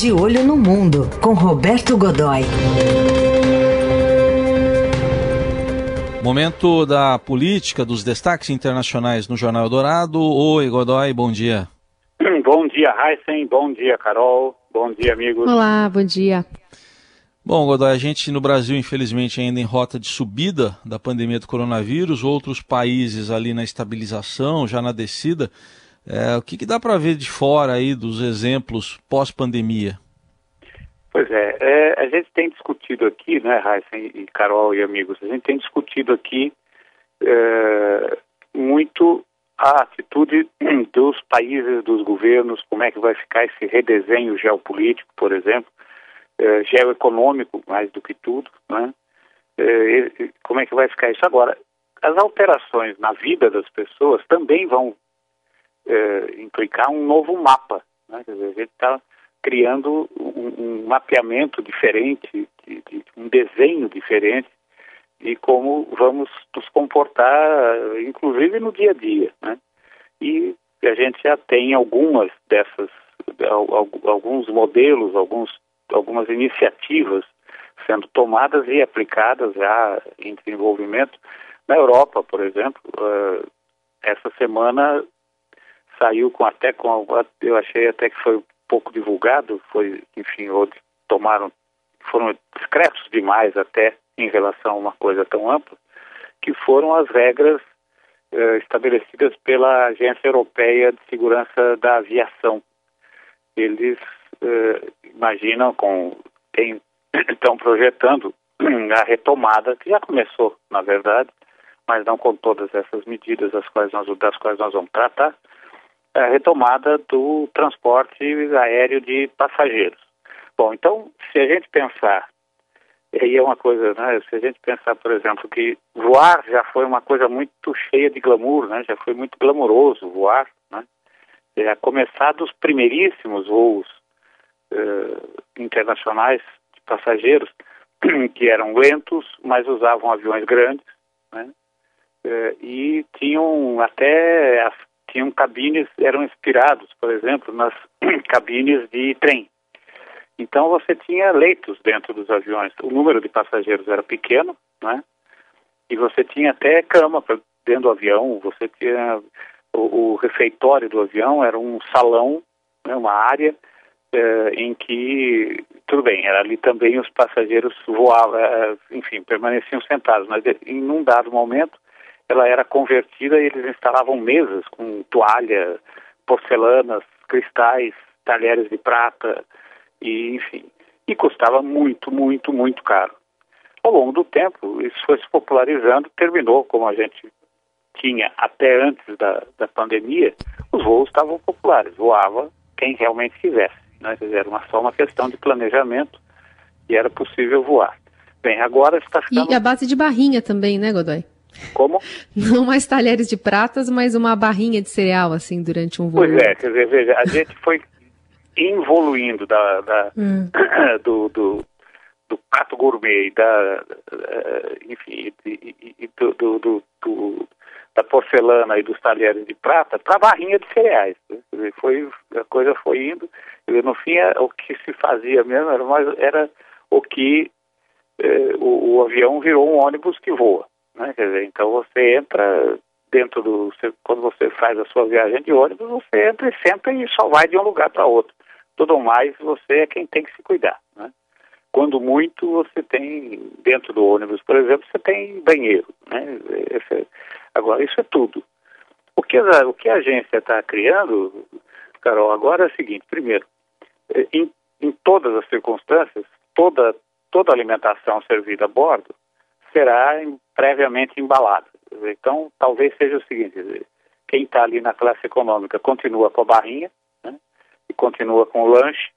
De Olho no Mundo, com Roberto Godoy. Momento da política, dos destaques internacionais no Jornal Dourado. Oi, Godoy, bom dia. Bom dia, Heisen. Bom dia, Carol. Bom dia, amigos. Olá, bom dia. Bom, Godoy, a gente no Brasil, infelizmente, ainda em rota de subida da pandemia do coronavírus, outros países ali na estabilização, já na descida. É, o que, que dá para ver de fora aí dos exemplos pós-pandemia? Pois é, é, a gente tem discutido aqui, né, Heisen e Carol e amigos, a gente tem discutido aqui é, muito a atitude dos países, dos governos, como é que vai ficar esse redesenho geopolítico, por exemplo, é, geoeconômico mais do que tudo, né? É, como é que vai ficar isso agora? As alterações na vida das pessoas também vão é, implicar um novo mapa, né? Dizer, a gente está criando um, um, mapeamento diferente, de, de, um desenho diferente de como vamos nos comportar, inclusive no dia a dia, né? E a gente já tem algumas dessas, alguns modelos, alguns algumas iniciativas sendo tomadas e aplicadas já em desenvolvimento. Na Europa, por exemplo, uh, essa semana saiu com até com eu achei até que foi pouco divulgado, foi enfim outros tomaram foram discretos demais até em relação a uma coisa tão ampla, que foram as regras uh, estabelecidas pela Agência Europeia de Segurança da Aviação. Eles uh, imaginam com tem, estão projetando a retomada que já começou, na verdade, mas não com todas essas medidas das quais nós, das quais nós vamos tratar, a retomada do transporte aéreo de passageiros. Bom, então, se a gente pensar, e aí é uma coisa, né, se a gente pensar, por exemplo, que voar já foi uma coisa muito cheia de glamour, né, já foi muito glamouroso voar, né, é, começar dos primeiríssimos voos uh, internacionais de passageiros que eram lentos, mas usavam aviões grandes, né? Uh, e tinham até tinham cabines eram inspirados, por exemplo, nas cabines de trem. Então você tinha leitos dentro dos aviões. O número de passageiros era pequeno, né? E você tinha até cama dentro do avião. Você tinha o, o refeitório do avião era um salão, né, uma área eh, em que, tudo bem, era ali também os passageiros voavam, eh, enfim, permaneciam sentados, mas em um dado momento ela era convertida e eles instalavam mesas com toalha, porcelanas, cristais, talheres de prata, e enfim, e custava muito, muito, muito caro. Ao longo do tempo, isso foi se popularizando, terminou, como a gente tinha até antes da, da pandemia, os voos estavam populares, voava quem realmente quisesse. Né? Era uma, só uma questão de planejamento e era possível voar. Bem, agora está ficando... E a base de barrinha também, né, Godoy? Como? Não mais talheres de pratas, mas uma barrinha de cereal, assim, durante um voo. Pois é, quer dizer, veja, a gente foi evoluindo da, da hum. do, do, do prato gourmet, da, enfim, e, e, do, do, do, da porcelana e dos talheres de prata para a barrinha de cereais. Dizer, foi, a coisa foi indo, dizer, no fim o que se fazia mesmo era, mais, era o que eh, o, o, avião virou um ônibus que voa. Né? Quer dizer, então você entra dentro do. Quando você faz a sua viagem de ônibus, você entra e senta e só vai de um lugar para outro. Tudo mais você é quem tem que se cuidar. Né? Quando muito, você tem, dentro do ônibus, por exemplo, você tem banheiro. Né? Esse, agora, isso é tudo. O que a, o que a agência está criando, Carol, agora é o seguinte: primeiro, eh, em, em todas as circunstâncias, toda, toda alimentação servida a bordo será previamente embalada. Então, talvez seja o seguinte: quem está ali na classe econômica continua com a barrinha, né? e continua com o lanche,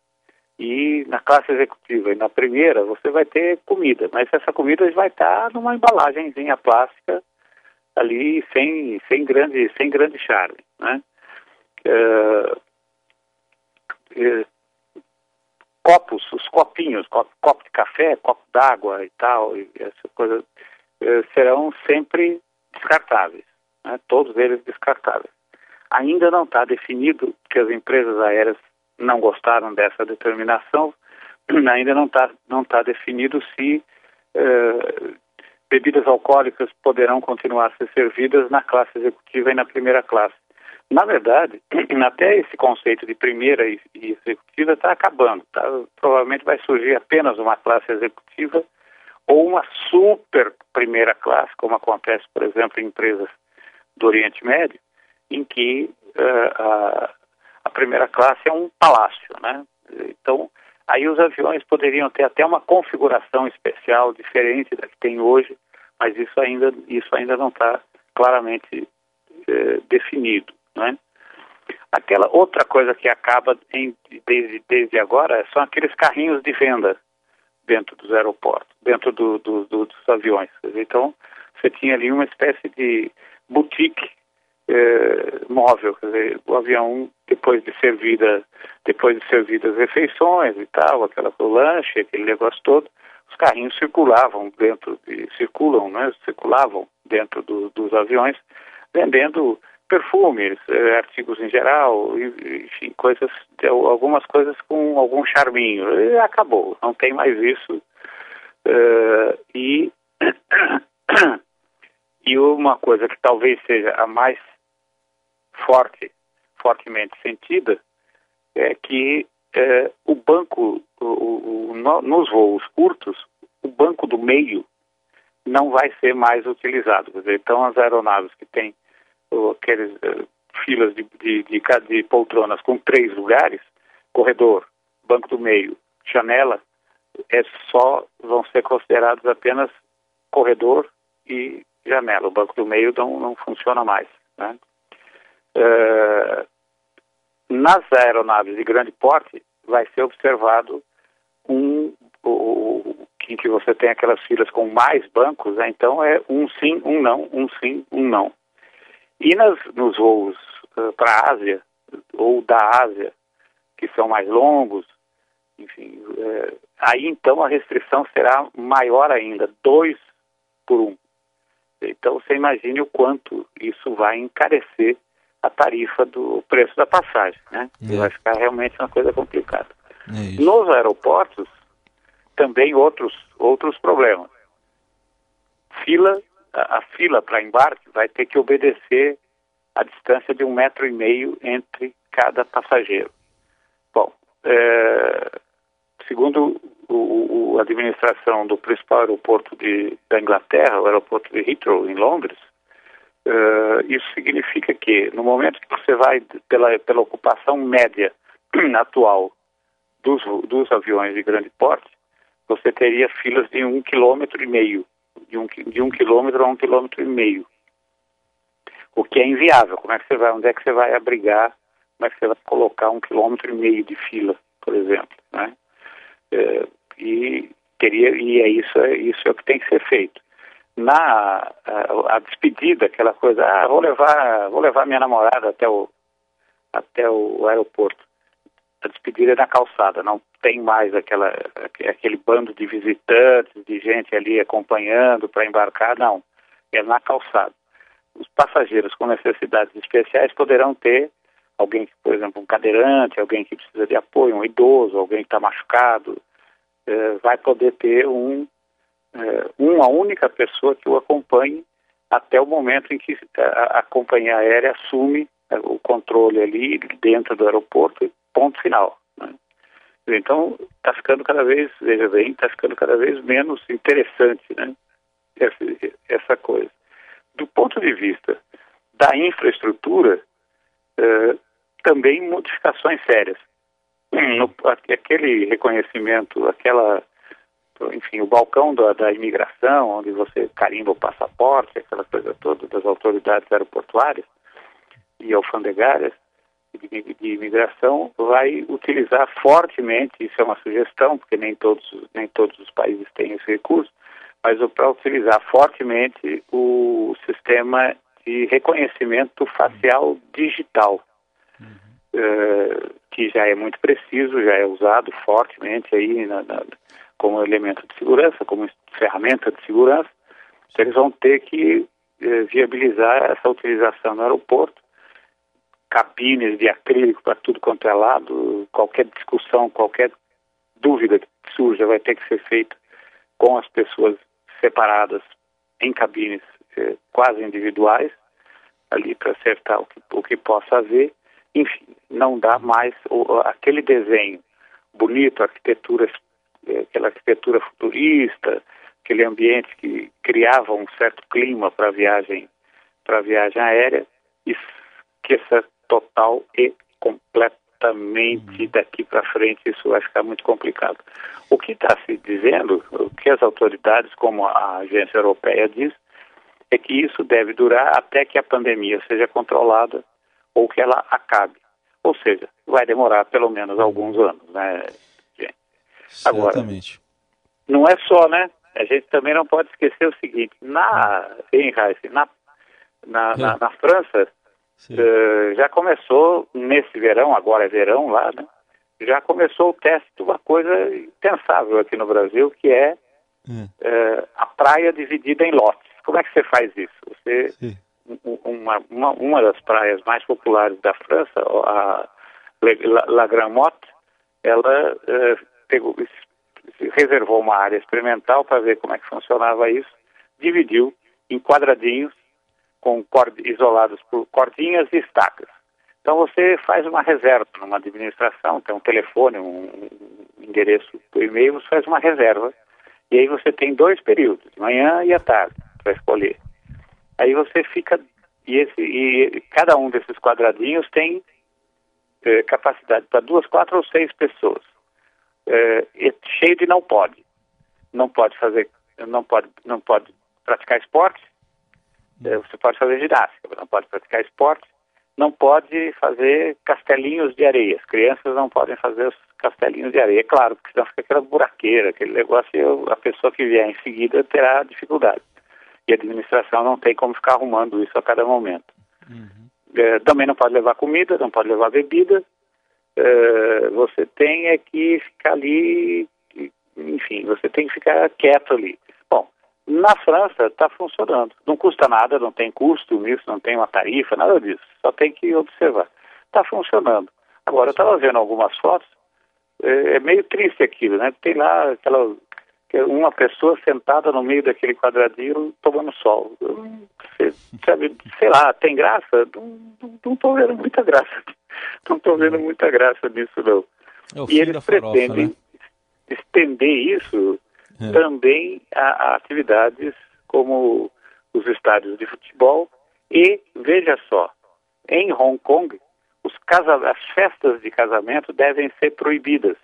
e na classe executiva e na primeira você vai ter comida, mas essa comida vai estar numa embalagenzinha plástica ali sem, sem, grande, sem grande charme. Né? É, é, copos, os copinhos, copo, de café, copo d'água e tal, e essa coisa, é, serão sempre descartáveis, né? todos eles descartáveis. Ainda não está definido que as empresas aéreas não gostaram dessa determinação. Ainda não está não tá definido se uh, bebidas alcoólicas poderão continuar a ser servidas na classe executiva e na primeira classe. Na verdade, até esse conceito de primeira e, executiva está acabando. Tá? Provavelmente vai surgir apenas uma classe executiva ou uma super primeira classe, como acontece, por exemplo, em empresas do Oriente Médio, em que uh, a, a, primeira classe é um palácio, né? Então, aí os aviões poderiam ter até uma configuração especial diferente da que tem hoje, mas isso ainda, isso ainda não está claramente uh, definido, né? Aquela outra coisa que acaba em, desde, desde agora são aqueles carrinhos de venda dentro dos aeroportos, dentro do, do, do, dos aviões. Então, você tinha ali uma espécie de boutique eh, móvel, dizer, o avião depois de servida, depois de servidas refeições e tal, aquela o lanche, aquele negócio todo, os carrinhos circulavam dentro, de, circulam, né, circulavam dentro do, dos aviões, vendendo perfumes, eh, artigos em geral, enfim, coisas, algumas coisas com algum charminho. E acabou, não tem mais isso. Uh, e, e uma coisa que talvez seja a mais forte, fortemente sentida, é que uh, o banco, o, o, no, nos voos curtos, o banco do meio não vai ser mais utilizado. Dizer, então, as aeronaves que têm aqueles uh, filas de, de, de, de poltronas com três lugares, corredor, banco do meio, janela, é só vão ser considerados apenas corredor e janela. O banco do meio não, não funciona mais. Né? Uh, nas aeronaves de grande porte vai ser observado um o, em que você tem aquelas filas com mais bancos, né? então é um sim, um não, um sim, um não. E nas, nos voos uh, para a Ásia, ou da Ásia, que são mais longos, enfim, uh, aí então a restrição será maior ainda, dois por um. Então você imagine o quanto isso vai encarecer a tarifa do preço da passagem, né? É. Vai ficar realmente uma coisa complicada. É Nos aeroportos, também outros, outros problemas. Fila a, fila para embarque vai ter que obedecer a distância de um metro e meio entre cada passageiro. Bom, é, segundo a administração do principal aeroporto de, da Inglaterra, o aeroporto de Heathrow, em Londres, é, isso significa que no momento que você vai pela, pela ocupação média atual dos, dos aviões de grande porte, você teria filas de um quilômetro e meio de um, de um quilômetro a um quilômetro e meio. O que é inviável. Como é que você vai, onde é que você vai abrigar, como é que você vai colocar um quilômetro e meio de fila, por exemplo, né? É, e teria e é isso, é isso é o que tem que ser feito. Na a, a despedida, aquela coisa, ah, vou levar, vou levar minha namorada até o até o aeroporto. A despedida é na calçada, não tem mais aquela, aquele bando de visitantes, de gente ali acompanhando para embarcar, não. É na calçada. Os passageiros com necessidades especiais poderão ter alguém por exemplo, um cadeirante, alguém que precisa de apoio, um idoso, alguém que está machucado, eh, vai poder ter um, eh, uma única pessoa que o acompanhe até o momento em que a, a companhia aérea assume eh, o controle ali dentro do aeroporto, ponto final. Então, está ficando cada vez, veja bem, está ficando cada vez menos interessante né, essa, essa coisa. Do ponto de vista da infraestrutura, eh, também modificações sérias. No, aquele reconhecimento, aquela, enfim, o balcão da, da imigração, onde você carimba o passaporte, aquela coisa toda das autoridades aeroportuárias e alfandegárias, de, de imigração vai utilizar fortemente, isso é uma sugestão, porque nem todos, nem todos os países têm esse recurso, mas para utilizar fortemente o sistema de reconhecimento facial digital, uhum. uh, que já é muito preciso, já é usado fortemente aí na, na, como elemento de segurança, como ferramenta de segurança. Então, eles vão ter que uh, viabilizar essa utilização no aeroporto cabines de acrílico para tudo quanto é lado, qualquer discussão, qualquer dúvida que surja vai ter que ser feita com as pessoas separadas em cabines eh, quase individuais, ali para acertar o que, o que possa haver. Enfim, não dá mais o, aquele desenho bonito, arquitetura, eh, aquela arquitetura futurista, aquele ambiente que criava um certo clima para a viagem, para viagem aérea, esqueça total e completamente daqui para frente isso vai ficar muito complicado. O que está se dizendo, o que as autoridades, como a agência europeia diz, é que isso deve durar até que a pandemia seja controlada ou que ela acabe. Ou seja, vai demorar pelo menos alguns anos, né, gente? Certamente. Agora, não é só, né? A gente também não pode esquecer o seguinte, na, em na, na, na, na França, uh, já começou nesse verão, agora é verão lá, né? Já começou o teste de uma coisa impensável aqui no Brasil, que é uh, a praia dividida em lotes. Como é que você faz isso? Você, uma, uma, uma das praias mais populares da França, a La, La Grande Motte, ela uh, pegou, reservou uma área experimental para ver como é que funcionava isso, dividiu em quadradinhos com isolados por cordinhas e estacas. Então você faz uma reserva numa administração, tem um telefone, um endereço por e-mail, você faz uma reserva. E aí você tem dois períodos, manhã e à tarde, para escolher. Aí você fica e, esse, e cada um desses quadradinhos tem eh, capacidade para duas, quatro ou seis pessoas é, cheio de não pode. Não pode fazer, não pode, não pode praticar esporte. É, você pode fazer ginástica, não pode praticar esporte. Não pode fazer castelinhos de areia. As crianças não podem fazer os castelinhos de areia. É claro, porque senão fica aquela buraqueira, aquele negócio, a pessoa que vier em seguida terá dificuldade. E a administração não tem como ficar arrumando isso a cada momento. Uhum. É, também não pode levar comida, não pode levar bebida, eh, você tem é que ficar ali, enfim, você tem que ficar quieto ali. Na França está funcionando. Não custa nada, não tem custo nisso, não tem uma tarifa, nada disso. Só tem que observar. Está funcionando. Agora, eu estava vendo algumas fotos, é, é, meio triste aquilo, né? Tem lá aquela uma pessoa sentada no meio daquele quadradinho tomando sol. Você, sabe, sei lá, tem graça? Não estou vendo muita graça não estou vendo muita graça nisso, não. É e eles farofa, pretendem né? estender isso é. também a, a, atividades como os estádios de futebol e, veja só, em Hong Kong, os casa, as festas de casamento devem ser proibidas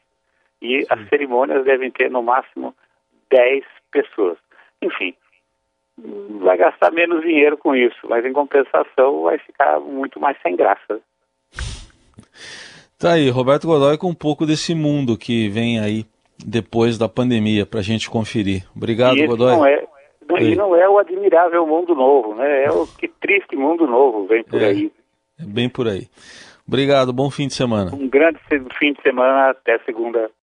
e Sim. as cerimônias devem ter no máximo 10 pessoas. Enfim, vai gastar menos dinheiro com isso, mas em compensação vai ficar muito mais sem graça. Tá aí, Roberto Godoy com um pouco desse mundo que vem aí depois da pandemia para a gente conferir. Obrigado, e Godoy. Não é, e não é o admirável mundo novo, né? É o que triste mundo novo vem por é, aí. É bem por aí. Obrigado, bom fim de semana. Um grande fim de semana, até segunda.